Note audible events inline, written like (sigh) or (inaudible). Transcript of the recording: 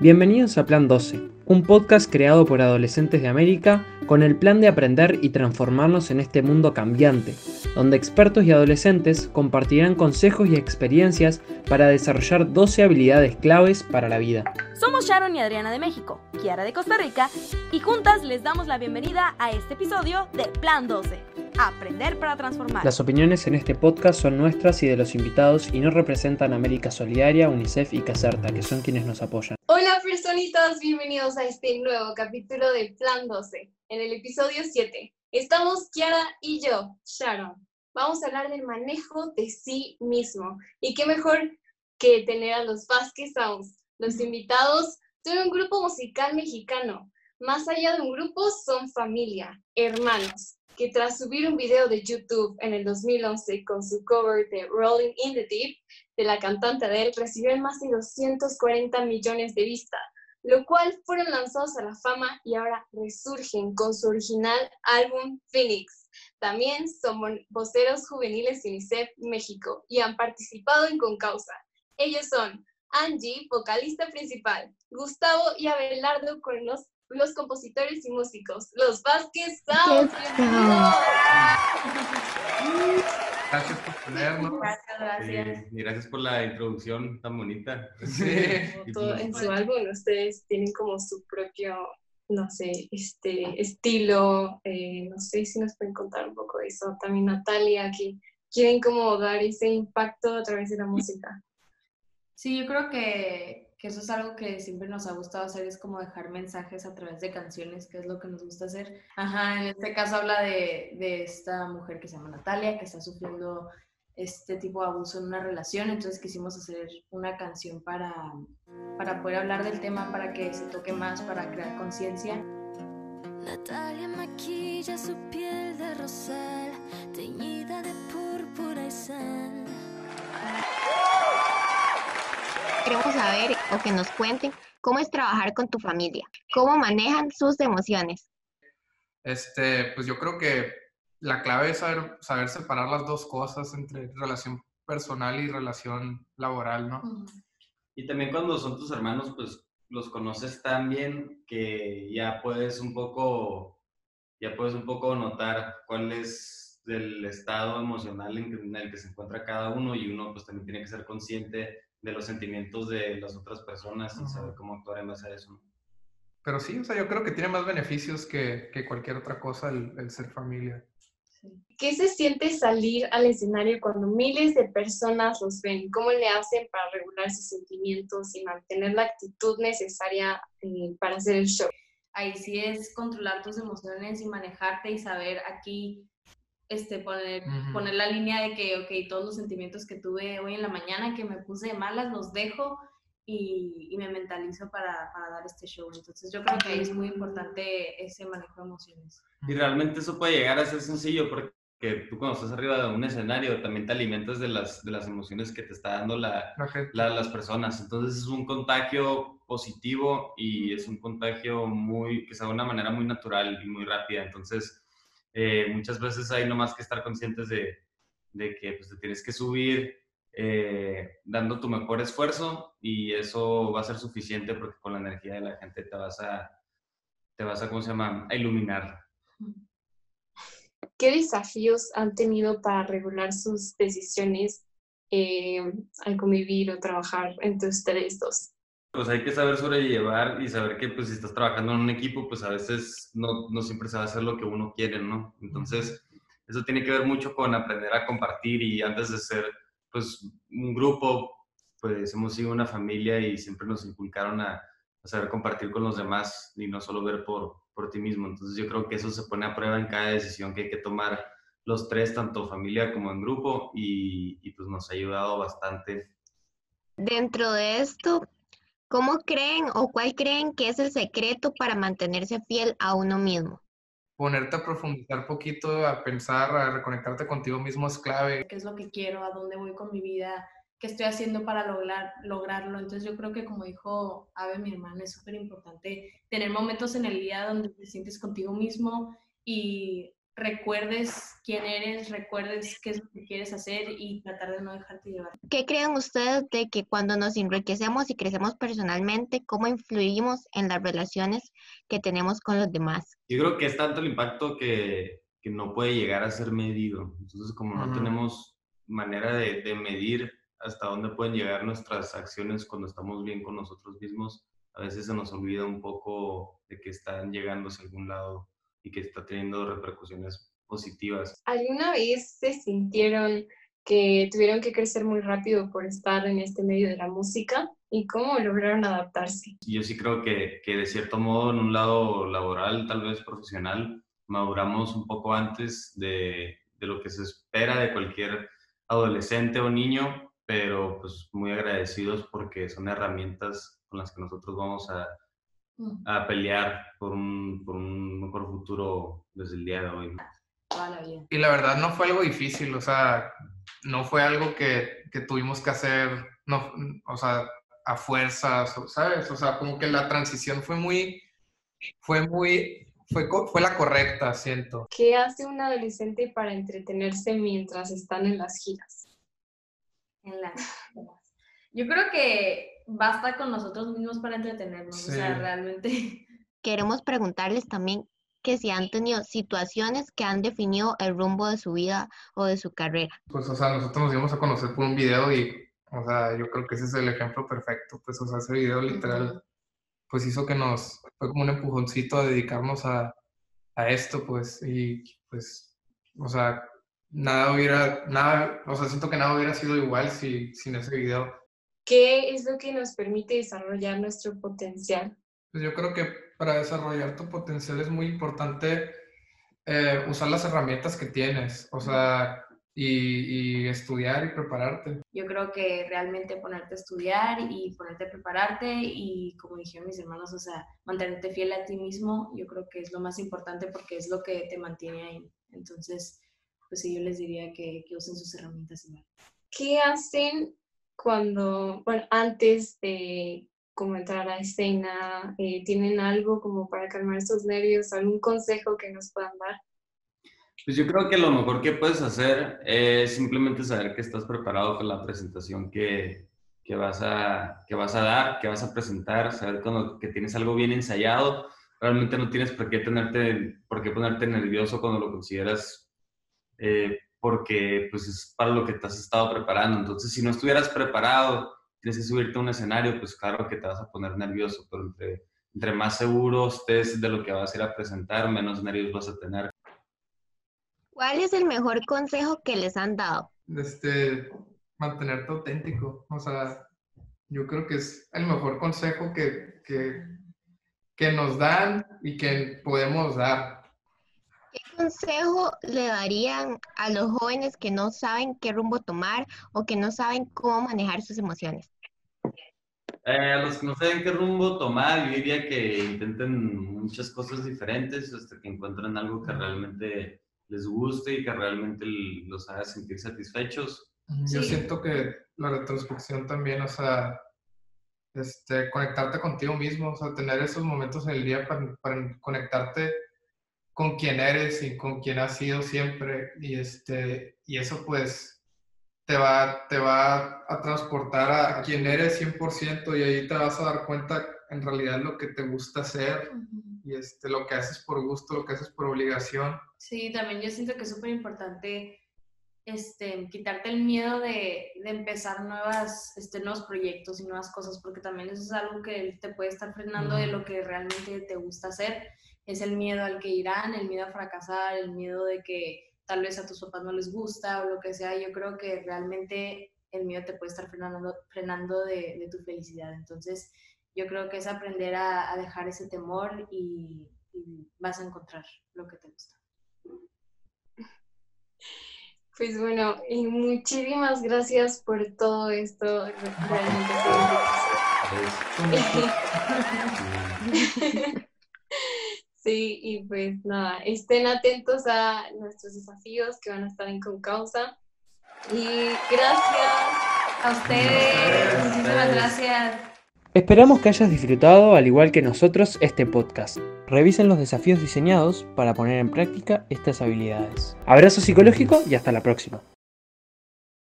Bienvenidos a Plan 12, un podcast creado por adolescentes de América con el plan de aprender y transformarnos en este mundo cambiante, donde expertos y adolescentes compartirán consejos y experiencias para desarrollar 12 habilidades claves para la vida. Somos Sharon y Adriana de México, Kiara de Costa Rica, y juntas les damos la bienvenida a este episodio de Plan 12. Aprender para transformar. Las opiniones en este podcast son nuestras y de los invitados y no representan América Solidaria, UNICEF y Caserta, que son quienes nos apoyan. Hola personitas, bienvenidos a este nuevo capítulo de Plan 12. En el episodio 7 estamos Kiara y yo, Sharon. Vamos a hablar del manejo de sí mismo. Y qué mejor que tener a los Vasquez Sounds, los invitados de un grupo musical mexicano. Más allá de un grupo, son familia, hermanos, que tras subir un video de YouTube en el 2011 con su cover de Rolling in the Deep de la cantante Adele, recibieron más de 240 millones de vistas, lo cual fueron lanzados a la fama y ahora resurgen con su original álbum Phoenix. También son voceros juveniles de UNICEF México y han participado en Concausa. Ellos son Angie, vocalista principal, Gustavo y Abelardo con los los compositores y músicos, los Vázquez Sound. Gracias por tenernos. Gracias, gracias. y gracias por la introducción tan bonita. Sí. (laughs) Todo, en su álbum ustedes tienen como su propio, no sé, este estilo. Eh, no sé si nos pueden contar un poco de eso. También Natalia, que quieren como dar ese impacto a través de la música. Sí, yo creo que que eso es algo que siempre nos ha gustado hacer, es como dejar mensajes a través de canciones, que es lo que nos gusta hacer. Ajá, en este caso habla de, de esta mujer que se llama Natalia, que está sufriendo este tipo de abuso en una relación, entonces quisimos hacer una canción para, para poder hablar del tema, para que se toque más, para crear conciencia. Natalia maquilla su piel de rosal, teñida de púrpura y sal queremos saber o que nos cuenten cómo es trabajar con tu familia, cómo manejan sus emociones. Este, pues yo creo que la clave es saber, saber separar las dos cosas entre relación personal y relación laboral, ¿no? Y también cuando son tus hermanos, pues los conoces tan bien que ya puedes un poco, ya puedes un poco notar cuál es el estado emocional en el que se encuentra cada uno y uno pues también tiene que ser consciente de los sentimientos de las otras personas y saber cómo actuar en base a eso. Pero sí, o sea, yo creo que tiene más beneficios que, que cualquier otra cosa el, ser familia. ¿Qué se siente salir al escenario cuando miles de personas los ven? ¿Cómo le hacen para regular sus sentimientos y mantener la actitud necesaria eh, para hacer el show? Ahí sí es controlar tus emociones y manejarte y saber aquí este, poner, poner la línea de que, ok, todos los sentimientos que tuve hoy en la mañana, que me puse de malas, los dejo y, y me mentalizo para, para, dar este show. Entonces yo creo que es muy importante ese manejo de emociones. Y realmente eso puede llegar a ser sencillo porque tú cuando estás arriba de un escenario también te alimentas de las, de las emociones que te está dando la, la, las personas. Entonces es un contagio positivo y es un contagio muy, que sea de una manera muy natural y muy rápida. Entonces eh, muchas veces hay nomás que estar conscientes de, de que pues, te tienes que subir eh, dando tu mejor esfuerzo y eso va a ser suficiente porque con la energía de la gente te vas a, te vas a, ¿cómo se llama?, a iluminar. ¿Qué desafíos han tenido para regular sus decisiones eh, al convivir o trabajar entre ustedes dos? Pues hay que saber sobrellevar y saber que pues si estás trabajando en un equipo, pues a veces no, no siempre se va a hacer lo que uno quiere, ¿no? Entonces, eso tiene que ver mucho con aprender a compartir y antes de ser pues un grupo, pues hemos sido una familia y siempre nos inculcaron a, saber compartir con los demás y no solo ver por, por ti mismo. Entonces yo creo que eso se pone a prueba en cada decisión que hay que tomar los tres, tanto familia como en grupo, y, y pues nos ha ayudado bastante. Dentro de esto, ¿Cómo creen o cuál creen que es el secreto para mantenerse fiel a uno mismo? Ponerte a profundizar poquito, a pensar, a reconectarte contigo mismo es clave. ¿Qué es lo que quiero? ¿A dónde voy con mi vida? ¿Qué estoy haciendo para lograr, lograrlo? Entonces yo creo que como dijo Ave, mi hermana, es súper importante tener momentos en el día donde te sientes contigo mismo y recuerdes quién eres, recuerdes qué es lo que quieres hacer y tratar de no dejarte llevar. ¿Qué creen ustedes de que cuando nos enriquecemos y crecemos personalmente, cómo influimos en las relaciones que tenemos con los demás? Yo creo que es tanto el impacto que, que no puede llegar a ser medido. Entonces, como no tenemos manera de, de medir hasta dónde pueden llegar nuestras acciones cuando estamos bien con nosotros mismos, a veces se nos olvida un poco de que están llegando hacia algún lado y que está teniendo repercusiones positivas. ¿Alguna vez se sintieron que tuvieron que crecer muy rápido por estar en este medio de la música y cómo lograron adaptarse? Yo sí creo que, que de cierto modo en un lado laboral, tal vez profesional, maduramos un poco antes de, de lo que se espera de cualquier adolescente o niño, pero pues muy agradecidos porque son herramientas con las que nosotros vamos a. a pelear por un, por un mejor futuro desde el día de hoy. Y la verdad no fue algo difícil, o sea, no fue algo que, que tuvimos que hacer, no, o sea, a fuerzas, ¿sabes? O sea, como que la transición fue muy, fue muy, fue, fue la correcta, siento. ¿Qué hace un adolescente para entretenerse mientras están en las giras? En las Yo creo que basta con nosotros mismos para entretenernos, o sea, realmente. (laughs) Queremos preguntarles también que si han tenido situaciones que han definido el rumbo de su vida o de su carrera. Pues, o sea, nosotros nos dimos a conocer por un video y, o sea, yo creo que ese es el ejemplo perfecto, pues, o sea, ese video literal, pues hizo que nos, fue como un empujoncito a dedicarnos a, a esto, pues, y pues, o sea, nada hubiera, nada, o sea, siento que nada hubiera sido igual si, sin ese video. ¿Qué es lo que nos permite desarrollar nuestro potencial? Pues yo creo que para desarrollar tu potencial es muy importante eh, usar las herramientas que tienes, o sea, y, y, estudiar y prepararte. Yo creo que realmente ponerte a estudiar y ponerte a prepararte y como dijeron mis hermanos, o sea, mantenerte fiel a ti mismo, yo creo que es lo más importante porque es lo que te mantiene ahí. Entonces, pues sí, yo les diría que, que usen sus herramientas igual. ¿Qué hacen cuando, bueno, antes de como entrar a escena, eh, ¿tienen algo como para calmar esos nervios? ¿Algún consejo que nos puedan dar? Pues yo creo que lo mejor que puedes hacer es simplemente saber que estás preparado con la presentación que, que, vas, a, que vas a dar, que vas a presentar, saber cuando, que tienes algo bien ensayado. Realmente no tienes por qué, tenerte, por qué ponerte nervioso cuando lo consideras eh, porque pues es para lo que te has estado preparando. Entonces, si no estuvieras preparado, tienes que subirte a un escenario, pues claro que te vas a poner nervioso, pero entre, entre más seguro estés de lo que vas a ir a presentar, menos nervios vas a tener. ¿Cuál es el mejor consejo que les han dado? Este, mantenerte auténtico. O sea, yo creo que es el mejor consejo que, que, que nos dan y que podemos dar consejo le darían a los jóvenes que no saben qué rumbo tomar o que no saben cómo manejar sus emociones? Eh, a los que no saben qué rumbo tomar, yo diría que intenten muchas cosas diferentes hasta que encuentren algo que realmente les guste y que realmente los haga sentir satisfechos. Yo siento que la retrospección también, o sea, este, conectarte contigo mismo, o sea, tener esos momentos en el día para, para conectarte con quién eres y con quién has sido siempre y, este, y eso pues te va, te va a transportar a, quién eres 100% y ahí te vas a dar cuenta en realidad lo que te gusta hacer y este, lo que haces por gusto, lo que haces por obligación. Sí, también yo siento que es súper importante este, quitarte el miedo de, de, empezar nuevas, este, nuevos proyectos y nuevas cosas, porque también eso es algo que te puede estar frenando de lo que realmente te gusta hacer es el miedo al que irán, el miedo a fracasar, el miedo de que tal vez a tus papás no les gusta o lo que sea. Yo creo que realmente el miedo te puede estar frenando, frenando de, tu felicidad. Entonces, yo creo que es aprender a, dejar ese temor y, vas a encontrar lo que te gusta. Pues bueno, y muchísimas gracias por todo esto. Sí, y pues nada, estén atentos a nuestros desafíos que van a estar en Concausa. Y gracias a ustedes, muchísimas gracias. Esperamos que hayas disfrutado, al igual que nosotros, este podcast. Revisen los desafíos diseñados para poner en práctica estas habilidades. Abrazo psicológico y hasta la próxima.